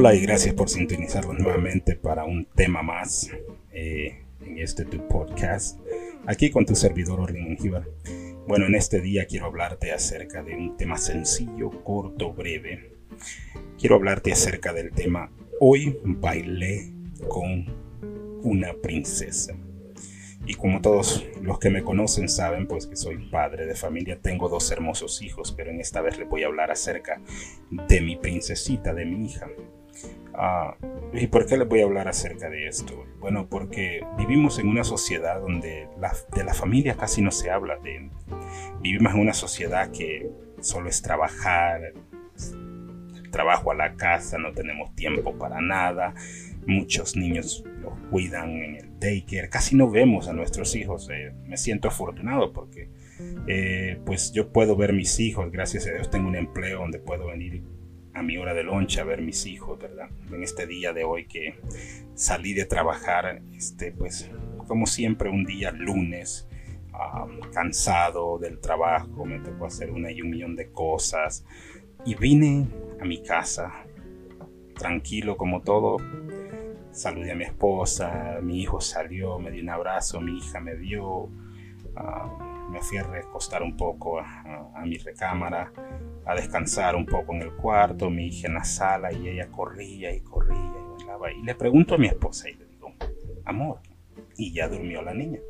Hola y gracias por sintonizarnos nuevamente para un tema más eh, en este tu podcast, aquí con tu servidor Orlin Giva. Bueno, en este día quiero hablarte acerca de un tema sencillo, corto, breve. Quiero hablarte acerca del tema Hoy bailé con una princesa. Y como todos los que me conocen saben, pues que soy padre de familia, tengo dos hermosos hijos, pero en esta vez les voy a hablar acerca de mi princesita, de mi hija. Ah, ¿Y por qué les voy a hablar acerca de esto? Bueno, porque vivimos en una sociedad donde de la familia casi no se habla. De, vivimos en una sociedad que solo es trabajar, trabajo a la casa, no tenemos tiempo para nada. Muchos niños los cuidan en el daycare. Casi no vemos a nuestros hijos. Eh, me siento afortunado porque eh, pues yo puedo ver mis hijos. Gracias a Dios tengo un empleo donde puedo venir a mi hora de lonche a ver mis hijos, ¿verdad? En este día de hoy que salí de trabajar, este, pues como siempre un día lunes, cansado del trabajo, me tocó hacer una y un millón de cosas y vine a mi casa tranquilo como todo. Saludé a mi esposa, mi hijo salió, me dio un abrazo, mi hija me dio. Me fui a recostar un poco a, mi recámara, a descansar un poco en el cuarto, mi hija en la sala y ella corría y corría y bailaba. Y le pregunto a mi esposa y le digo, amor, y ya durmió la niña.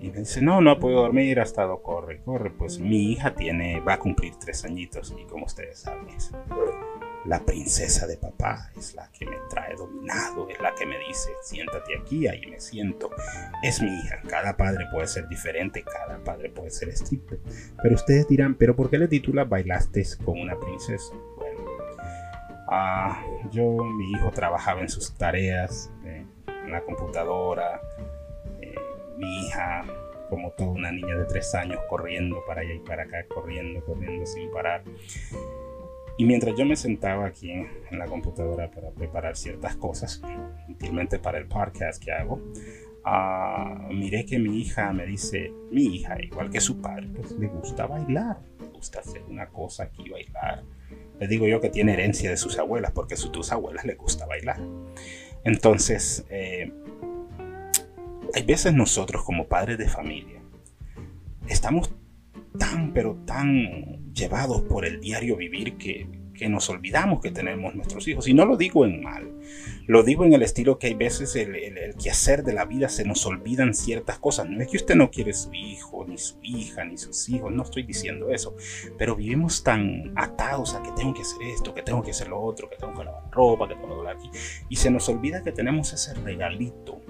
Y me dice, no, no ha podido dormir, ha estado corre, corre. Pues mi hija tiene, va a cumplir tres añitos y como ustedes saben, la princesa de papá, es la que me trae dominado, es la que me dice, siéntate aquí, ahí me siento. Es mi hija, cada padre puede ser diferente, cada padre puede ser estricto. Pero ustedes dirán, ¿pero por qué le titula Bailaste con una princesa? Bueno, ah, yo, mi hijo trabajaba en sus tareas, eh, en la computadora, eh, mi hija como toda una niña de tres años corriendo para allá y para acá, corriendo, corriendo sin parar. Y mientras yo me sentaba aquí en, la computadora para preparar ciertas cosas, útilmente para el podcast que hago, uh, miré que mi hija me dice, mi hija, igual que su padre, pues le gusta bailar, le gusta hacer una cosa aquí, bailar. Le digo yo que tiene herencia de sus abuelas, porque a sus abuelas le gusta bailar. Entonces, eh, hay veces nosotros como padres de familia estamos tan, pero tan llevados por el diario vivir que, que nos olvidamos que tenemos nuestros hijos. Y no lo digo en mal, lo digo en el estilo que hay veces el, el, quehacer de la vida se nos olvidan ciertas cosas. No es que usted no quiere su hijo, ni su hija, ni sus hijos, no estoy diciendo eso, pero vivimos tan atados a que tengo que hacer esto, que tengo que hacer lo otro, que tengo que lavar ropa, que tengo que doblar aquí. Y se nos olvida que tenemos ese regalito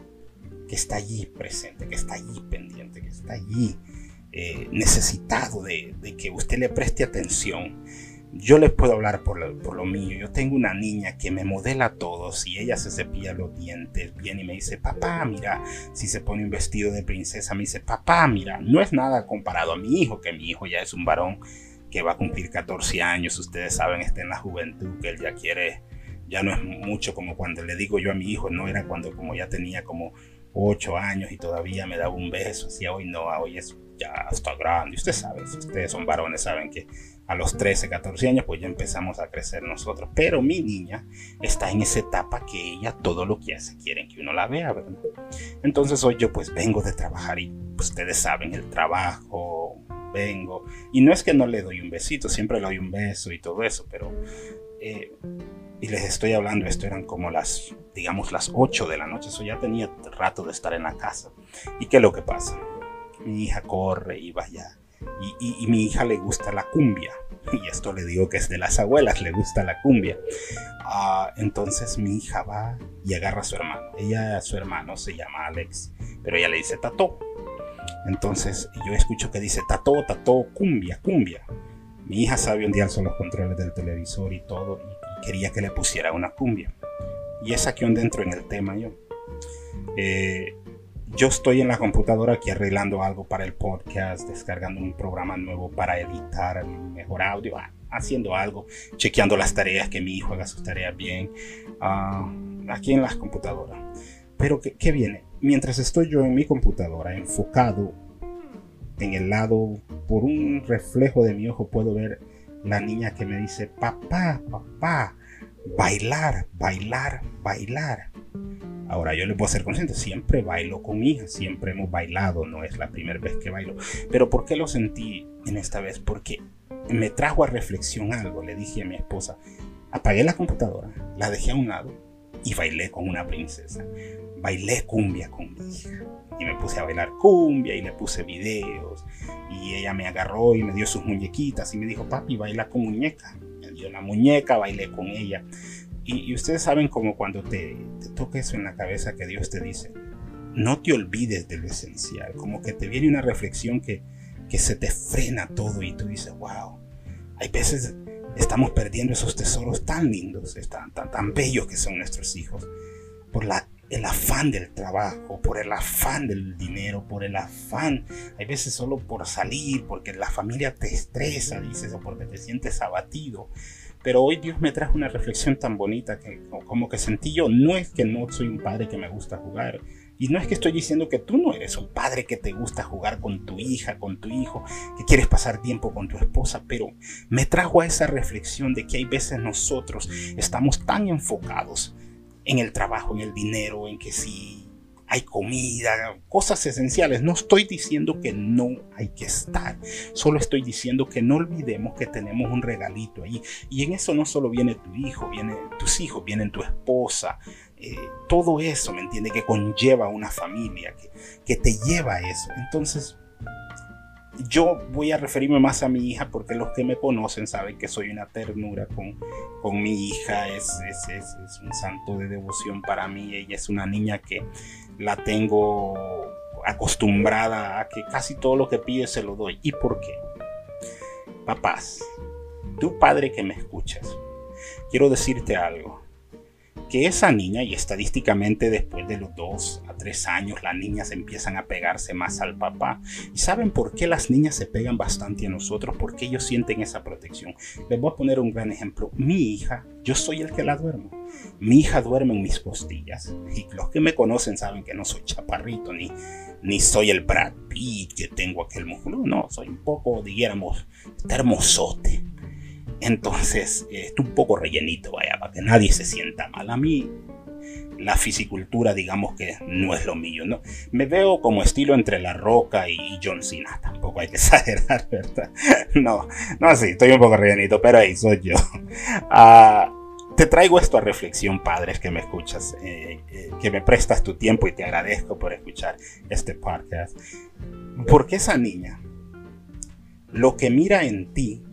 que está allí presente, que está allí pendiente, que está allí eh, necesitado de, que usted le preste atención. Yo les puedo hablar por lo, mío. Yo tengo una niña que me modela todo. Si ella se cepilla los dientes bien y me dice, papá, mira, si se pone un vestido de princesa, me dice, papá, mira, no es nada comparado a mi hijo, que mi hijo ya es un varón que va a cumplir 14 años. Ustedes saben, está en la juventud, que él ya quiere, ya no es mucho como cuando le digo yo a mi hijo, no era cuando como ya tenía como 8 años y todavía me daba un beso. Así hoy no, hoy es ya está grande. Usted sabe, si ustedes son varones, saben que a los 13, 14 años, pues ya empezamos a crecer nosotros. Pero mi niña está en esa etapa que ella todo lo que hace quieren que uno la vea, ¿verdad? Entonces hoy yo pues vengo de trabajar y ustedes saben el trabajo, vengo. Y no es que no le doy un besito, siempre le doy un beso y todo eso, pero... Eh, y les estoy hablando, esto eran como las, digamos, las 8 de la noche, eso ya tenía rato de estar en la casa. ¿Y qué es lo que pasa? Mi hija corre y vaya. Y, mi hija le gusta la cumbia. Y esto le digo que es de las abuelas, le gusta la cumbia. Ah, entonces mi hija va y agarra a su hermano. Ella, su hermano se llama Alex, pero ella le dice Tato. Entonces yo escucho que dice Tato, Tato, cumbia, cumbia. Mi hija sabe ondear son los controles del televisor y todo, y, quería que le pusiera una cumbia. Y es aquí donde entro en el tema yo. Eh, yo estoy en la computadora aquí arreglando algo para el podcast, descargando un programa nuevo para editar mejor audio, ah, haciendo algo, chequeando las tareas, que mi hijo haga sus tareas bien, ah, aquí en la computadora. Pero ¿qué, viene? Mientras estoy yo en mi computadora enfocado en el lado, por un reflejo de mi ojo puedo ver la niña que me dice, papá, papá, bailar, bailar, bailar. Ahora yo le puedo ser consciente, siempre bailo con mi hija, siempre hemos bailado, no es la primera vez que bailo. Pero ¿por qué lo sentí en esta vez? Porque me trajo a reflexión algo. Le dije a mi esposa, apagué la computadora, la dejé a un lado y bailé con una princesa. Bailé cumbia con mi hija. Y me puse a bailar cumbia y le puse videos. Y ella me agarró y me dio sus muñequitas y me dijo, papi, baila con muñeca. Me dio la muñeca, bailé con ella. Y, ustedes saben como cuando te, te toca eso en la cabeza que Dios te dice, no te olvides de lo esencial. Como que te viene una reflexión que, que se te frena todo y tú dices, wow. Hay veces estamos perdiendo esos tesoros tan lindos, tan, tan, bellos que son nuestros hijos, por el afán del trabajo, por el afán del dinero, por el afán, hay veces solo por salir, porque la familia te estresa, dices, o porque te sientes abatido. Pero hoy Dios me trajo una reflexión tan bonita que como que sentí yo, no es que no soy un padre que me gusta jugar, y no es que estoy diciendo que tú no eres un padre que te gusta jugar con tu hija, con tu hijo, que quieres pasar tiempo con tu esposa, pero me trajo a esa reflexión de que hay veces nosotros estamos tan enfocados en el trabajo, en el dinero, en que si hay comida, cosas esenciales. No estoy diciendo que no hay que estar, solo estoy diciendo que no olvidemos que tenemos un regalito ahí. Y en eso no solo viene tu hijo, viene tus hijos, vienen tu esposa, eh, todo eso, ¿me entiende? Que conlleva una familia, que, te lleva a eso. Entonces, yo voy a referirme más a mi hija porque los que me conocen saben que soy una ternura con, con mi hija, es, es, es, un santo de devoción para mí, ella es una niña que la tengo acostumbrada a que casi todo lo que pide se lo doy. ¿Y por qué? Papás, tu padre que me escuchas, quiero decirte algo que esa niña, y estadísticamente después de los 2 a 3 años, las niñas empiezan a pegarse más al papá. ¿Y saben por qué las niñas se pegan bastante a nosotros? Porque ellos sienten esa protección. Les voy a poner un gran ejemplo. Mi hija, yo soy el que la duermo. Mi hija duerme en mis costillas. Y los que me conocen saben que no soy chaparrito, ni, ni soy el Brad Pitt que tengo aquel músculo. No, soy un poco, digamos, hermosote entonces, eh, está un poco rellenito, vaya, para que nadie se sienta mal. A mí, la fisicultura, digamos que no es lo mío, ¿no? Me veo como estilo entre La Roca y John Cena. Tampoco hay que exagerar, ¿verdad? No, no, sí, estoy un poco rellenito, pero ahí soy yo. Ah, te traigo esto a reflexión, padres que me escuchas, eh, eh, que me prestas tu tiempo y te agradezco por escuchar este podcast. Porque esa niña, lo que mira en ti,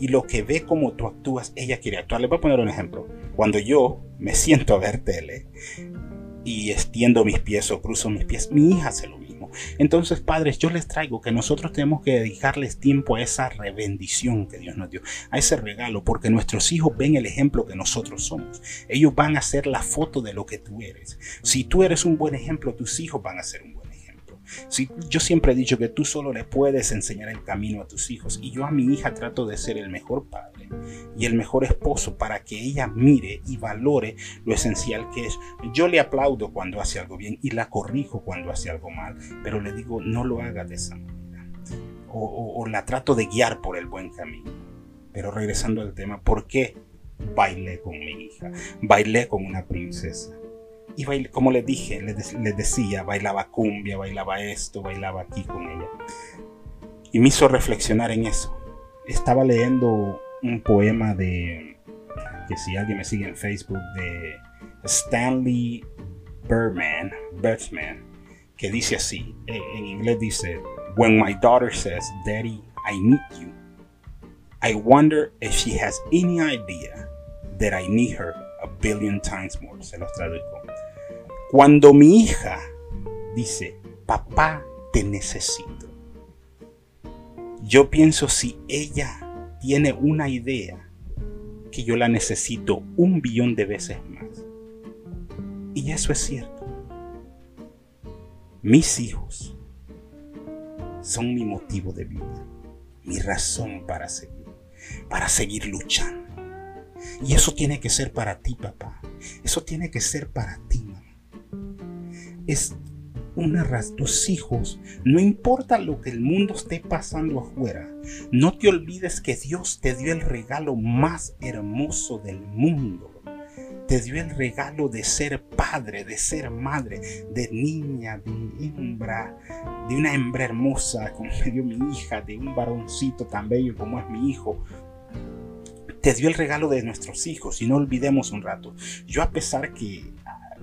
y lo que ve como tú actúas, ella quiere actuar. Le voy a poner un ejemplo. Cuando yo me siento a ver tele y extiendo mis pies o cruzo mis pies, mi hija hace lo mismo. Entonces, padres, yo les traigo que nosotros tenemos que dedicarles tiempo a esa rebendición que Dios nos dio, a ese regalo, porque nuestros hijos ven el ejemplo que nosotros somos. Ellos van a ser la foto de lo que tú eres. Si tú eres un buen ejemplo, tus hijos van a ser un buen si, yo siempre he dicho que tú solo le puedes enseñar el camino a tus hijos y yo a mi hija trato de ser el mejor padre y el mejor esposo para que ella mire y valore lo esencial que es. Yo le aplaudo cuando hace algo bien y la corrijo cuando hace algo mal, pero le digo no lo haga de esa manera. O, o la trato de guiar por el buen camino. Pero regresando al tema, ¿por qué bailé con mi hija? Bailé con una princesa y como les dije, les, decía, bailaba cumbia, bailaba esto, bailaba aquí con ella. Y me hizo reflexionar en eso. Estaba leyendo un poema de, que si alguien me sigue en Facebook, de Stanley Birdman, Birdsman, que dice así, eh, en inglés dice, When my daughter says, Daddy, I need you, I wonder if she has any idea that I need her a billion times more. Se los traduzco. Cuando mi hija dice, papá, te necesito, yo pienso si ella tiene una idea que yo la necesito un billón de veces más. Y eso es cierto. Mis hijos son mi motivo de vida, mi razón para seguir, para seguir luchando. Y eso tiene que ser para ti, papá. Eso tiene que ser para ti, es una razón. Tus hijos, no importa lo que el mundo esté pasando afuera, no te olvides que Dios te dio el regalo más hermoso del mundo. Te dio el regalo de ser padre, de ser madre, de niña, de hembra, de una hembra hermosa como me dio mi hija, de un varoncito tan bello como es mi hijo, te dio el regalo de nuestros hijos y no olvidemos un rato. Yo a pesar que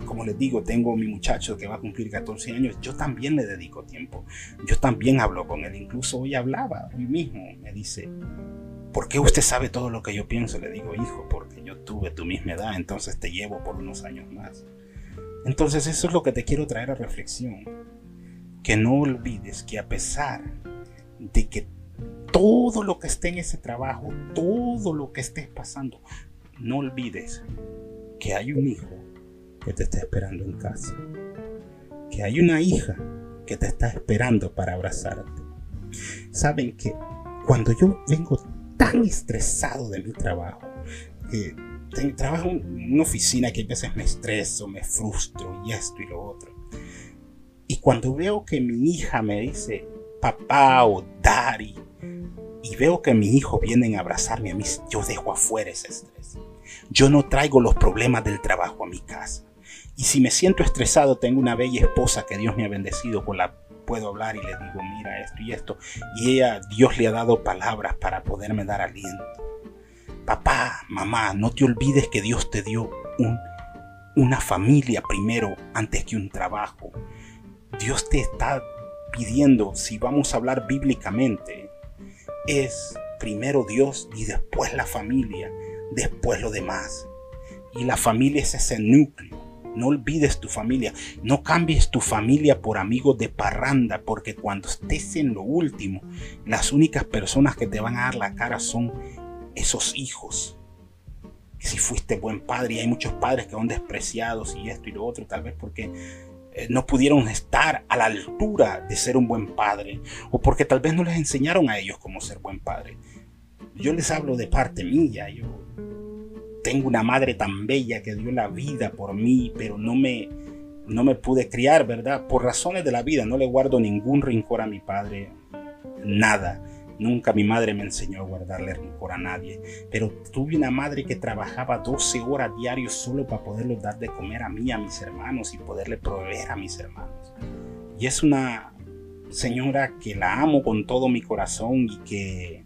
como les digo, tengo mi muchacho que va a cumplir 14 años, yo también le dedico tiempo. Yo también hablo con él. Incluso hoy hablaba, hoy mismo, me dice, ¿por qué usted sabe todo lo que yo pienso? Le digo, hijo, porque yo tuve tu misma edad, entonces te llevo por unos años más. Entonces eso es lo que te quiero traer a reflexión. Que no olvides que a pesar de que todo lo que esté en ese trabajo, todo lo que estés pasando, no olvides que hay un hijo que te está esperando en casa. Que hay una hija que te está esperando para abrazarte. Saben que cuando yo vengo tan estresado de mi trabajo, que trabajo en una oficina que a veces me estreso, me frustro y esto y lo otro. Y cuando veo que mi hija me dice papá o daddy, y veo que mi hijo viene a abrazarme a mí, yo dejo afuera ese estrés. Yo no traigo los problemas del trabajo a mi casa. Y si me siento estresado, tengo una bella esposa que Dios me ha bendecido, con la puedo hablar y le digo, mira esto y esto. Y ella, Dios le ha dado palabras para poderme dar aliento. Papá, mamá, no te olvides que Dios te dio un, una familia primero antes que un trabajo. Dios te está pidiendo, si vamos a hablar bíblicamente, es primero Dios y después la familia, después lo demás. Y la familia es ese núcleo no olvides tu familia. No cambies tu familia por amigos de parranda, porque cuando estés en lo último, las únicas personas que te van a dar la cara son esos hijos. Si fuiste buen padre, y hay muchos padres que son despreciados y esto y lo otro, tal vez porque eh, no pudieron estar a la altura de ser un buen padre, o porque tal vez no les enseñaron a ellos cómo ser buen padre. Yo les hablo de parte mía, yo tengo una madre tan bella que dio la vida por mí, pero no me, no me pude criar, ¿verdad? Por razones de la vida, no le guardo ningún rincor a mi padre, nada. Nunca mi madre me enseñó a guardarle rincor a nadie, pero tuve una madre que trabajaba 12 horas diarios solo para poderle dar de comer a mí, a mis hermanos y poderle proveer a mis hermanos. Y es una señora que la amo con todo mi corazón y que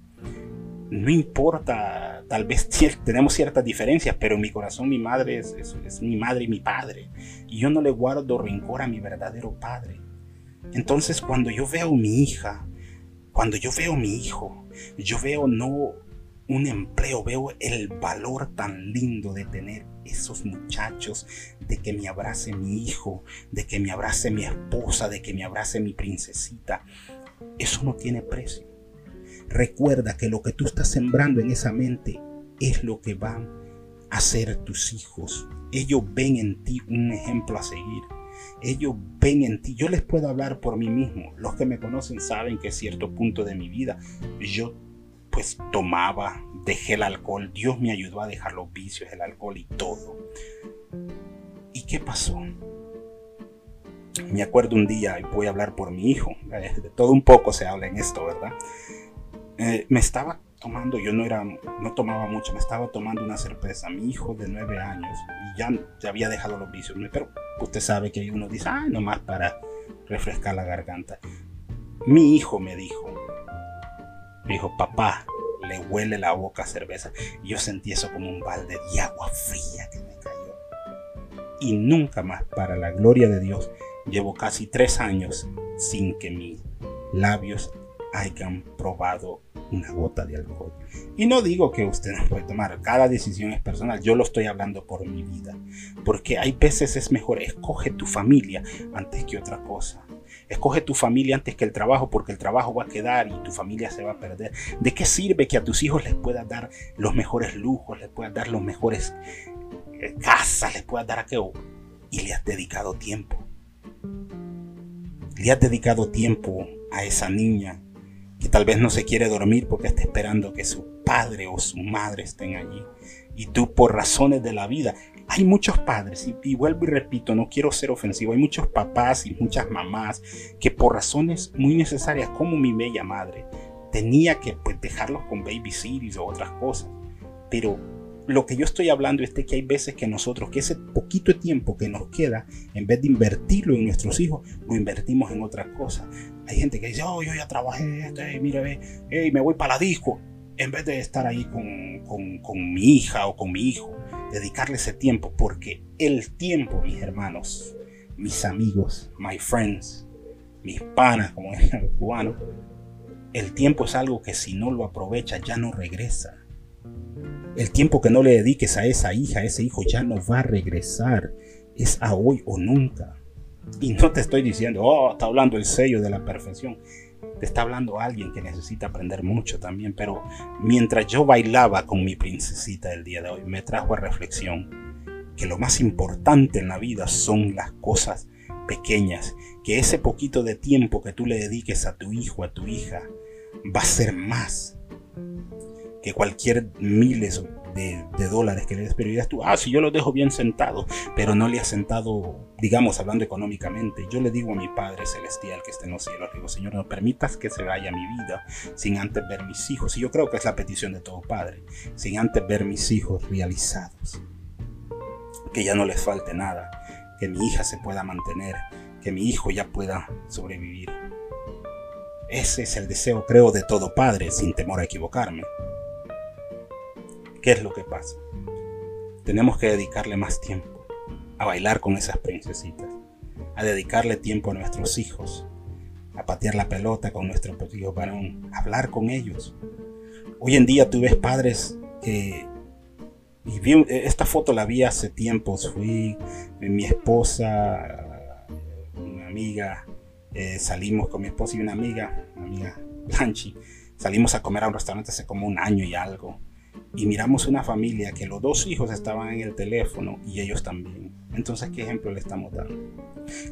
no importa, tal vez tenemos ciertas diferencias, pero en mi corazón mi madre es, mi madre y mi padre. Y yo no le guardo rencor a mi verdadero padre. Entonces cuando yo veo mi hija, cuando yo veo mi hijo, yo veo no un empleo, veo el valor tan lindo de tener esos muchachos, de que me abrace mi hijo, de que me abrace mi esposa, de que me abrace mi princesita. Eso no tiene precio. Recuerda que lo que tú estás sembrando en esa mente es lo que van a ser tus hijos. Ellos ven en ti un ejemplo a seguir. Ellos ven en ti. Yo les puedo hablar por mí mismo. Los que me conocen saben que a cierto punto de mi vida yo pues tomaba, dejé el alcohol. Dios me ayudó a dejar los vicios, el alcohol y todo. ¿Y qué pasó? Me acuerdo un día, y voy a hablar por mi hijo, de todo un poco se habla en esto, ¿verdad? Eh, me estaba tomando, yo no era, no tomaba mucho, me estaba tomando una cerveza, mi hijo de nueve años, y ya, ya había dejado los vicios, pero usted sabe que uno dice, ay, nomás para refrescar la garganta. Mi hijo me dijo, me dijo, papá, le huele la boca a cerveza. Y yo sentí eso como un balde de agua fría que me cayó. Y nunca más, para la gloria de Dios, llevo casi tres años sin que mis labios hayan probado una gota de alcohol. Y no digo que usted no puede tomar, cada decisión es personal, yo lo estoy hablando por mi vida, porque hay veces es mejor, escoge tu familia antes que otra cosa. Escoge tu familia antes que el trabajo, porque el trabajo va a quedar y tu familia se va a perder. ¿De qué sirve que a tus hijos les puedas dar los mejores lujos, les puedas dar los mejores eh, casas, les puedas dar aquello? Y le has dedicado tiempo. Le has dedicado tiempo a esa niña que tal vez no se quiere dormir porque está esperando que su padre o su madre estén allí. Y tú por razones de la vida, hay muchos padres, y, vuelvo y repito, no quiero ser ofensivo, hay muchos papás y muchas mamás que por razones muy necesarias, como mi bella madre, tenía que pues, dejarlos con baby o otras cosas. Pero lo que yo estoy hablando es de que hay veces que nosotros, que ese poquito de tiempo que nos queda, en vez de invertirlo en nuestros hijos, lo invertimos en otras cosas. Hay gente que dice, oh, yo ya trabajé esto, mira, ve, me voy para la disco. En vez de estar ahí con, con, mi hija o con mi hijo, dedicarle ese tiempo, porque el tiempo, mis hermanos, mis amigos, my friends, mis panas, como es el cubano, el tiempo es algo que si no lo aprovecha ya no regresa. El tiempo que no le dediques a esa hija, a ese hijo, ya no va a regresar. Es a hoy o nunca. Y no te estoy diciendo, oh, está hablando el sello de la perfección. Te está hablando alguien que necesita aprender mucho también. Pero mientras yo bailaba con mi princesita el día de hoy, me trajo a reflexión que lo más importante en la vida son las cosas pequeñas. Que ese poquito de tiempo que tú le dediques a tu hijo, a tu hija, va a ser más que cualquier miles de, dólares que le des, pero tú, ah, si yo lo dejo bien sentado, pero no le has sentado, digamos, hablando económicamente. Yo le digo a mi Padre Celestial que está en los cielos, digo, Señor, no permitas que se vaya mi vida sin antes ver mis hijos. Y yo creo que es la petición de todo Padre, sin antes ver mis hijos realizados. Que ya no les falte nada, que mi hija se pueda mantener, que mi hijo ya pueda sobrevivir. Ese es el deseo, creo, de todo padre, sin temor a equivocarme. ¿Qué es lo que pasa? Tenemos que dedicarle más tiempo a bailar con esas princesitas, a dedicarle tiempo a nuestros hijos, a patear la pelota con nuestro hijo varón, a hablar con ellos. Hoy en día tú ves padres que... Y vi, esta foto la vi hace tiempos, fui mi esposa, una amiga, eh, salimos con mi esposa y una amiga, una amiga Blanchi, salimos a comer a un restaurante hace como un año y algo y miramos una familia que los dos hijos estaban en el teléfono y ellos también. Entonces, ¿qué ejemplo le estamos dando?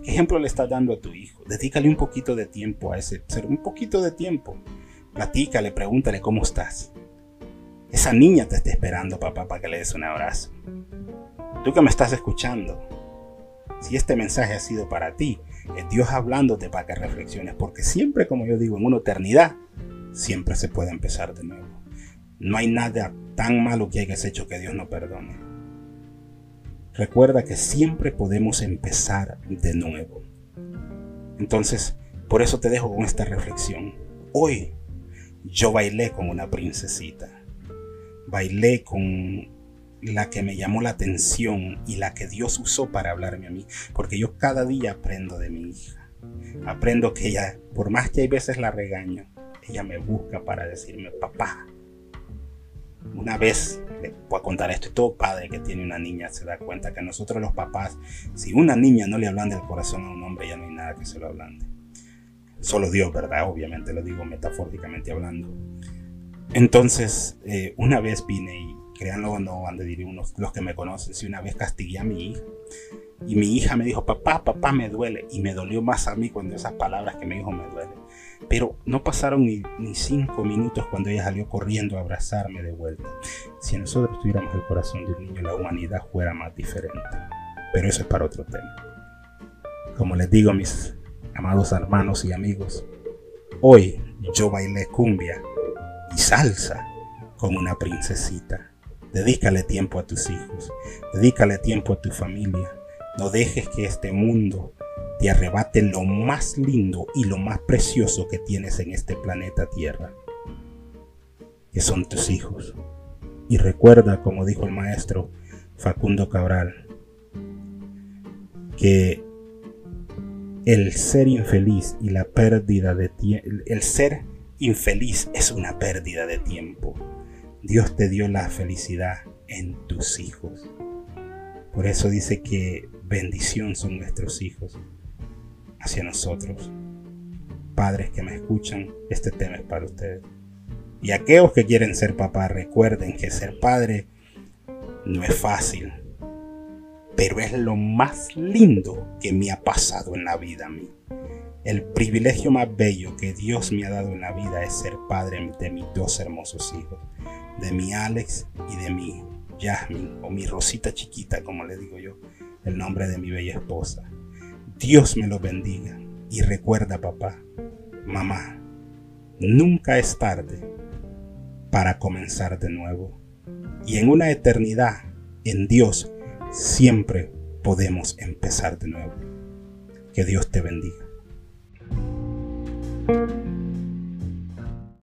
¿Qué ejemplo le estás dando a tu hijo? Dedícale un poquito de tiempo a ese ser, un poquito de tiempo. Platícale, pregúntale cómo estás. Esa niña te está esperando, papá, para que le des un abrazo. Tú que me estás escuchando, si este mensaje ha sido para ti, es Dios hablándote para que reflexiones, porque siempre, como yo digo, en una eternidad, siempre se puede empezar de nuevo. No hay nada tan malo que hayas hecho que Dios no perdone. Recuerda que siempre podemos empezar de nuevo. Entonces, por eso te dejo con esta reflexión. Hoy yo bailé con una princesita. Bailé con la que me llamó la atención y la que Dios usó para hablarme a mí. Porque yo cada día aprendo de mi hija. Aprendo que ella, por más que hay veces la regaño, ella me busca para decirme, papá, una vez le voy a contar esto, y todo padre que tiene una niña se da cuenta que nosotros los papás, si una niña no le hablan del corazón a un hombre, ya no hay nada que se lo ablande. Solo Dios, ¿verdad? Obviamente lo digo metafóricamente hablando. Entonces, eh, una vez vine y créanlo o no, van a decir unos, los que me conocen, si una vez castigué a mi hija y mi hija me dijo, papá, papá, me duele. Y me dolió más a mí cuando esas palabras que me dijo me duelen. Pero no pasaron ni, cinco minutos cuando ella salió corriendo a abrazarme de vuelta. Si nosotros tuviéramos el corazón de un niño, la humanidad fuera más diferente. Pero eso es para otro tema. Como les digo mis amados hermanos y amigos, hoy yo bailé cumbia y salsa con una princesita. Dedícale tiempo a tus hijos, dedícale tiempo a tu familia. No dejes que este mundo te arrebate lo más lindo y lo más precioso que tienes en este planeta Tierra, que son tus hijos. Y recuerda, como dijo el maestro Facundo Cabral, que el ser infeliz y la pérdida de tiempo, el ser infeliz es una pérdida de tiempo. Dios te dio la felicidad en tus hijos. Por eso dice que bendición son nuestros hijos hacia nosotros. Padres que me escuchan, este tema es para ustedes. Y aquellos que quieren ser papás, recuerden que ser padre no es fácil, pero es lo más lindo que me ha pasado en la vida a mí. El privilegio más bello que Dios me ha dado en la vida es ser padre de mis dos hermosos hijos, de mi Alex y de mi Jasmine, o mi Rosita chiquita, como le digo yo, el nombre de mi bella esposa. Dios me los bendiga y recuerda, papá, mamá, nunca es tarde para comenzar de nuevo. Y en una eternidad, en Dios, siempre podemos empezar de nuevo. Que Dios te bendiga.